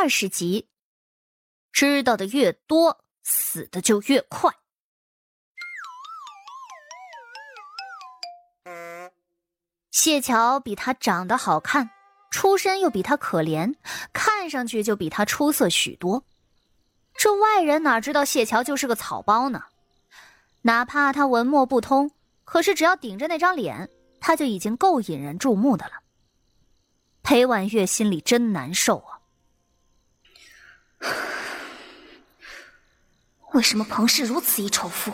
二十集，知道的越多，死的就越快。谢桥比他长得好看，出身又比他可怜，看上去就比他出色许多。这外人哪知道谢桥就是个草包呢？哪怕他文墨不通，可是只要顶着那张脸，他就已经够引人注目的了。裴婉月心里真难受啊。为什么彭氏如此一丑妇，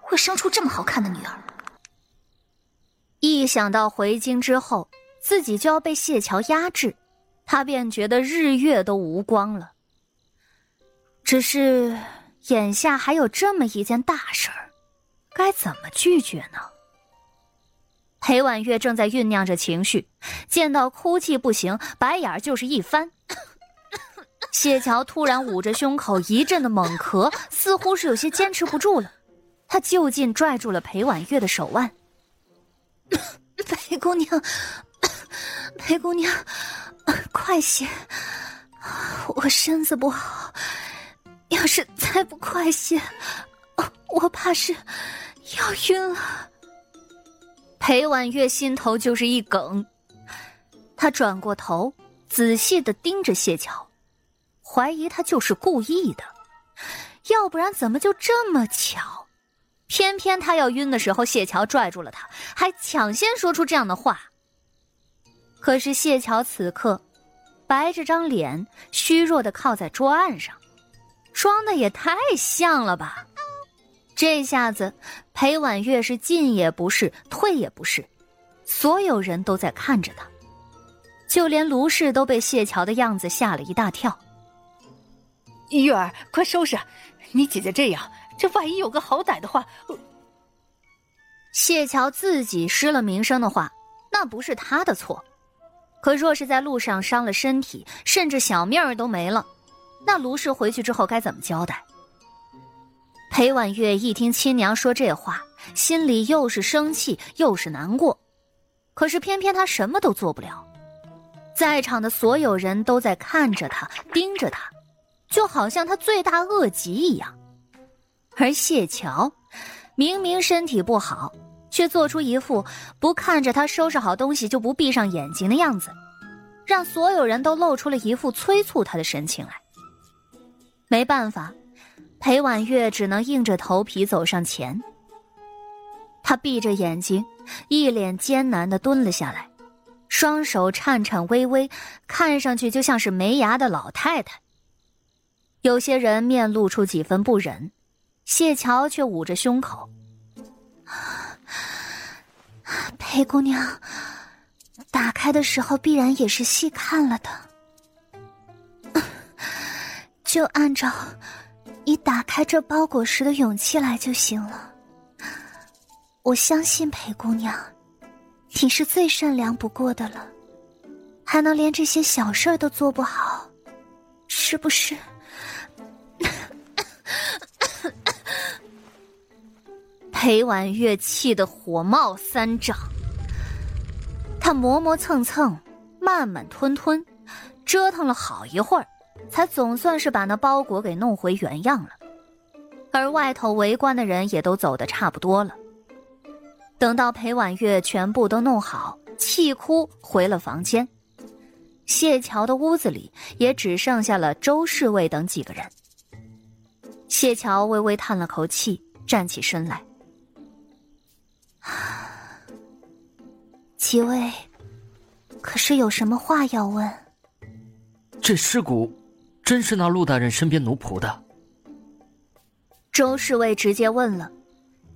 会生出这么好看的女儿？一想到回京之后自己就要被谢桥压制，他便觉得日月都无光了。只是眼下还有这么一件大事儿，该怎么拒绝呢？裴婉月正在酝酿着情绪，见到哭泣不行，白眼就是一翻。谢桥突然捂着胸口一阵的猛咳，似乎是有些坚持不住了。他就近拽住了裴婉月的手腕：“裴姑娘，裴姑娘，快些！我身子不好，要是再不快些，我怕是要晕了。”裴婉月心头就是一梗，她转过头，仔细的盯着谢桥。怀疑他就是故意的，要不然怎么就这么巧？偏偏他要晕的时候，谢桥拽住了他，还抢先说出这样的话。可是谢桥此刻白着张脸，虚弱的靠在桌案上，装的也太像了吧！这下子裴婉月是进也不是，退也不是，所有人都在看着他，就连卢氏都被谢桥的样子吓了一大跳。玉儿，快收拾！你姐姐这样，这万一有个好歹的话……谢桥自己失了名声的话，那不是他的错。可若是在路上伤了身体，甚至小命儿都没了，那卢氏回去之后该怎么交代？裴婉月一听亲娘说这话，心里又是生气又是难过，可是偏偏他什么都做不了。在场的所有人都在看着他，盯着他。就好像他罪大恶极一样，而谢桥明明身体不好，却做出一副不看着他收拾好东西就不闭上眼睛的样子，让所有人都露出了一副催促他的神情来。没办法，裴婉月只能硬着头皮走上前。他闭着眼睛，一脸艰难的蹲了下来，双手颤颤巍巍，看上去就像是没牙的老太太。有些人面露出几分不忍，谢桥却捂着胸口。裴姑娘，打开的时候必然也是细看了的，就按照你打开这包裹时的勇气来就行了。我相信裴姑娘，你是最善良不过的了，还能连这些小事都做不好，是不是？裴婉月气得火冒三丈，他磨磨蹭蹭，慢慢吞吞，折腾了好一会儿，才总算是把那包裹给弄回原样了。而外头围观的人也都走的差不多了。等到裴婉月全部都弄好，气哭回了房间，谢桥的屋子里也只剩下了周侍卫等几个人。谢桥微微叹了口气，站起身来。几位，可是有什么话要问？这尸骨真是那陆大人身边奴仆的？周侍卫直接问了。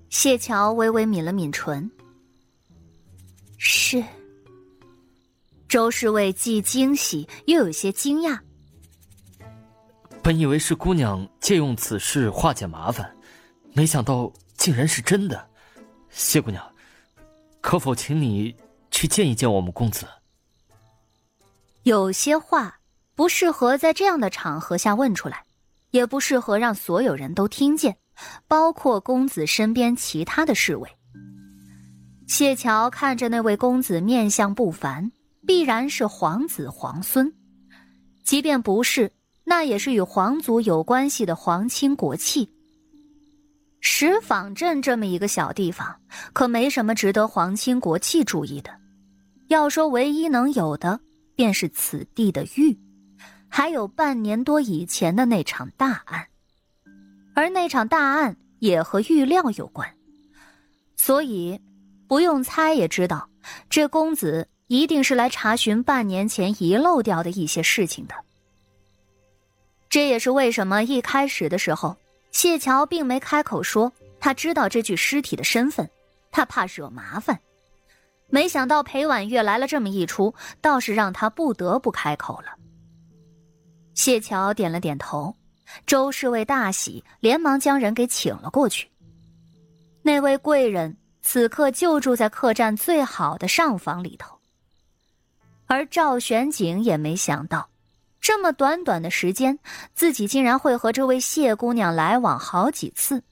谢桥微微抿了抿唇。是。周侍卫既惊喜又有些惊讶。本以为是姑娘借用此事化解麻烦，没想到竟然是真的。谢姑娘，可否请你去见一见我们公子？有些话不适合在这样的场合下问出来，也不适合让所有人都听见，包括公子身边其他的侍卫。谢桥看着那位公子面相不凡，必然是皇子皇孙，即便不是，那也是与皇族有关系的皇亲国戚。石坊镇这么一个小地方，可没什么值得皇亲国戚注意的。要说唯一能有的，便是此地的玉，还有半年多以前的那场大案。而那场大案也和玉料有关，所以不用猜也知道，这公子一定是来查询半年前遗漏掉的一些事情的。这也是为什么一开始的时候。谢桥并没开口说他知道这具尸体的身份，他怕惹麻烦。没想到裴婉月来了这么一出，倒是让他不得不开口了。谢桥点了点头，周侍卫大喜，连忙将人给请了过去。那位贵人此刻就住在客栈最好的上房里头，而赵玄景也没想到。这么短短的时间，自己竟然会和这位谢姑娘来往好几次，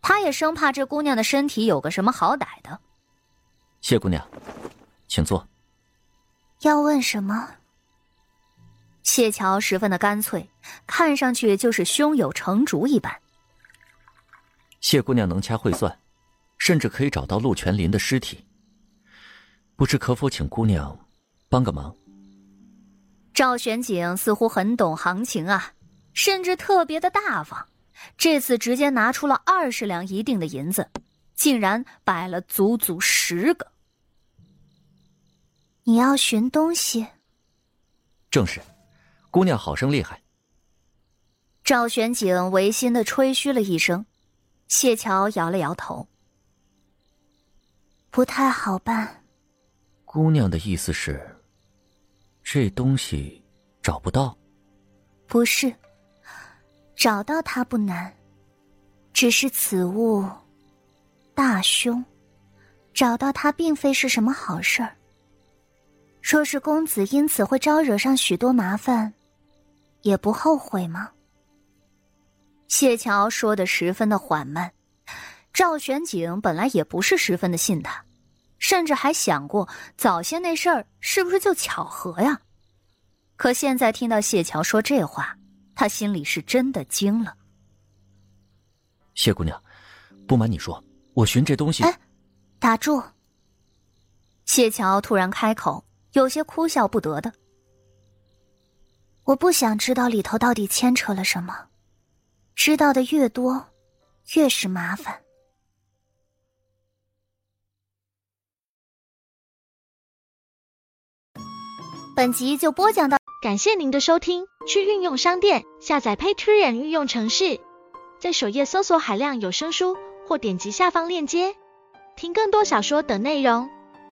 他也生怕这姑娘的身体有个什么好歹的。谢姑娘，请坐。要问什么？谢桥十分的干脆，看上去就是胸有成竹一般。谢姑娘能掐会算，甚至可以找到陆全林的尸体，不知可否请姑娘帮个忙？赵玄景似乎很懂行情啊，甚至特别的大方。这次直接拿出了二十两一锭的银子，竟然摆了足足十个。你要寻东西？正是，姑娘好生厉害。赵玄景违心的吹嘘了一声，谢桥摇了摇头，不太好办。姑娘的意思是？这东西找不到，不是找到它不难，只是此物大凶，找到它并非是什么好事儿。若是公子因此会招惹上许多麻烦，也不后悔吗？谢桥说的十分的缓慢，赵玄景本来也不是十分的信他。甚至还想过早些那事儿是不是就巧合呀？可现在听到谢桥说这话，他心里是真的惊了。谢姑娘，不瞒你说，我寻这东西……哎，打住！谢桥突然开口，有些哭笑不得的。我不想知道里头到底牵扯了什么，知道的越多，越是麻烦。本集就播讲到，感谢您的收听。去运用商店下载 Patreon 运用城市，在首页搜索海量有声书，或点击下方链接听更多小说等内容。